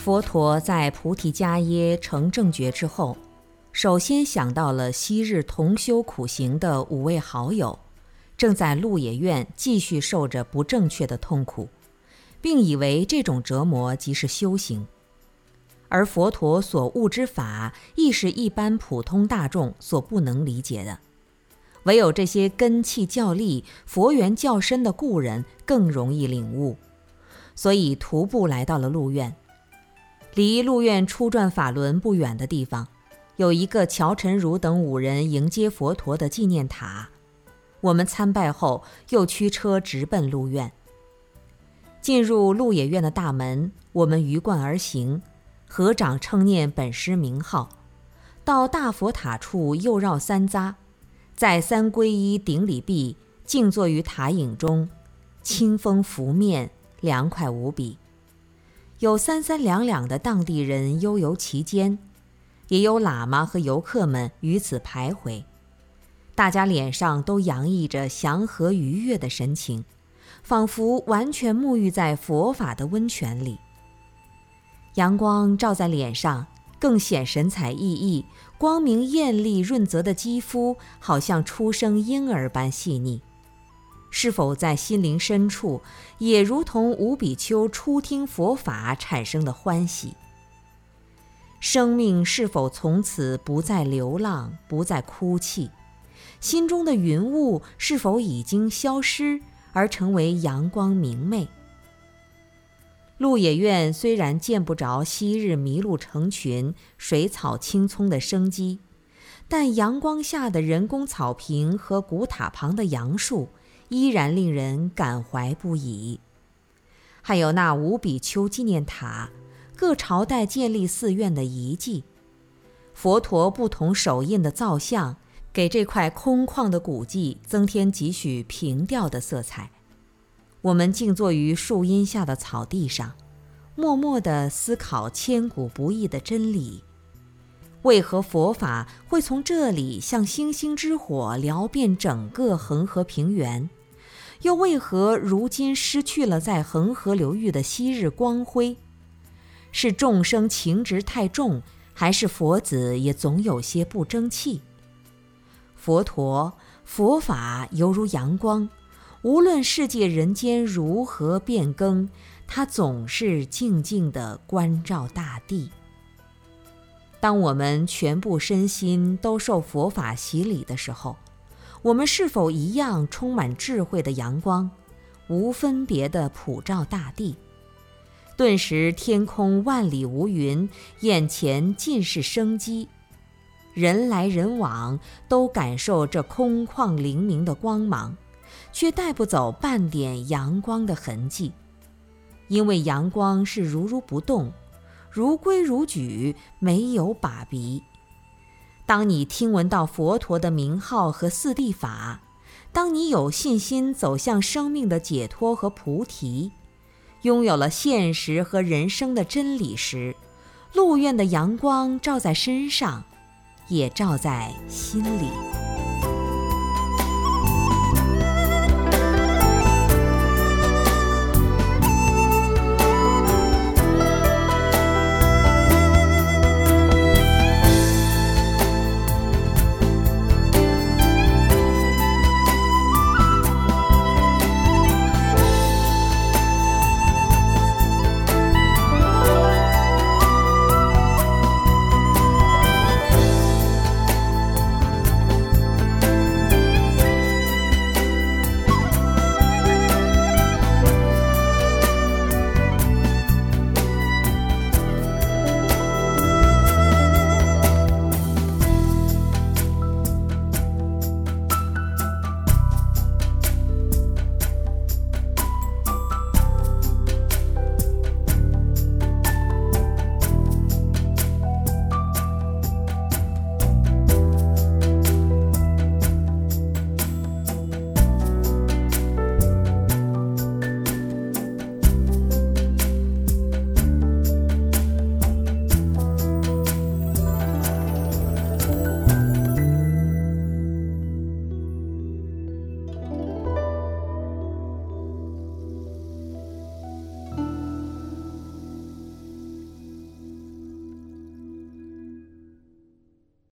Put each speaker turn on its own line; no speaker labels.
佛陀在菩提伽耶成正觉之后，首先想到了昔日同修苦行的五位好友，正在鹿野苑继续受着不正确的痛苦，并以为这种折磨即是修行。而佛陀所悟之法，亦是一般普通大众所不能理解的，唯有这些根气较利、佛缘较深的故人更容易领悟，所以徒步来到了鹿苑。离鹿苑初转法轮不远的地方，有一个乔晨如等五人迎接佛陀的纪念塔。我们参拜后，又驱车直奔鹿苑。进入鹿野苑的大门，我们鱼贯而行，合掌称念本师名号。到大佛塔处，又绕三匝，在三皈依顶礼毕，静坐于塔影中，清风拂面，凉快无比。有三三两两的当地人悠游其间，也有喇嘛和游客们于此徘徊，大家脸上都洋溢着祥和愉悦的神情，仿佛完全沐浴在佛法的温泉里。阳光照在脸上，更显神采奕奕，光明艳丽、润泽的肌肤，好像初生婴儿般细腻。是否在心灵深处，也如同五比丘初听佛法产生的欢喜？生命是否从此不再流浪，不再哭泣？心中的云雾是否已经消失，而成为阳光明媚？鹿野苑虽然见不着昔日麋鹿成群、水草青葱的生机，但阳光下的人工草坪和古塔旁的杨树。依然令人感怀不已。还有那五比丘纪念塔，各朝代建立寺院的遗迹，佛陀不同手印的造像，给这块空旷的古迹增添几许平调的色彩。我们静坐于树荫下的草地上，默默地思考千古不易的真理：为何佛法会从这里像星星之火燎遍整个恒河平原？又为何如今失去了在恒河流域的昔日光辉？是众生情执太重，还是佛子也总有些不争气？佛陀佛法犹如阳光，无论世界人间如何变更，它总是静静地关照大地。当我们全部身心都受佛法洗礼的时候，我们是否一样充满智慧的阳光，无分别地普照大地？顿时天空万里无云，眼前尽是生机，人来人往都感受这空旷灵明的光芒，却带不走半点阳光的痕迹，因为阳光是如如不动，如规如矩，没有把鼻。当你听闻到佛陀的名号和四谛法，当你有信心走向生命的解脱和菩提，拥有了现实和人生的真理时，鹿苑的阳光照在身上，也照在心里。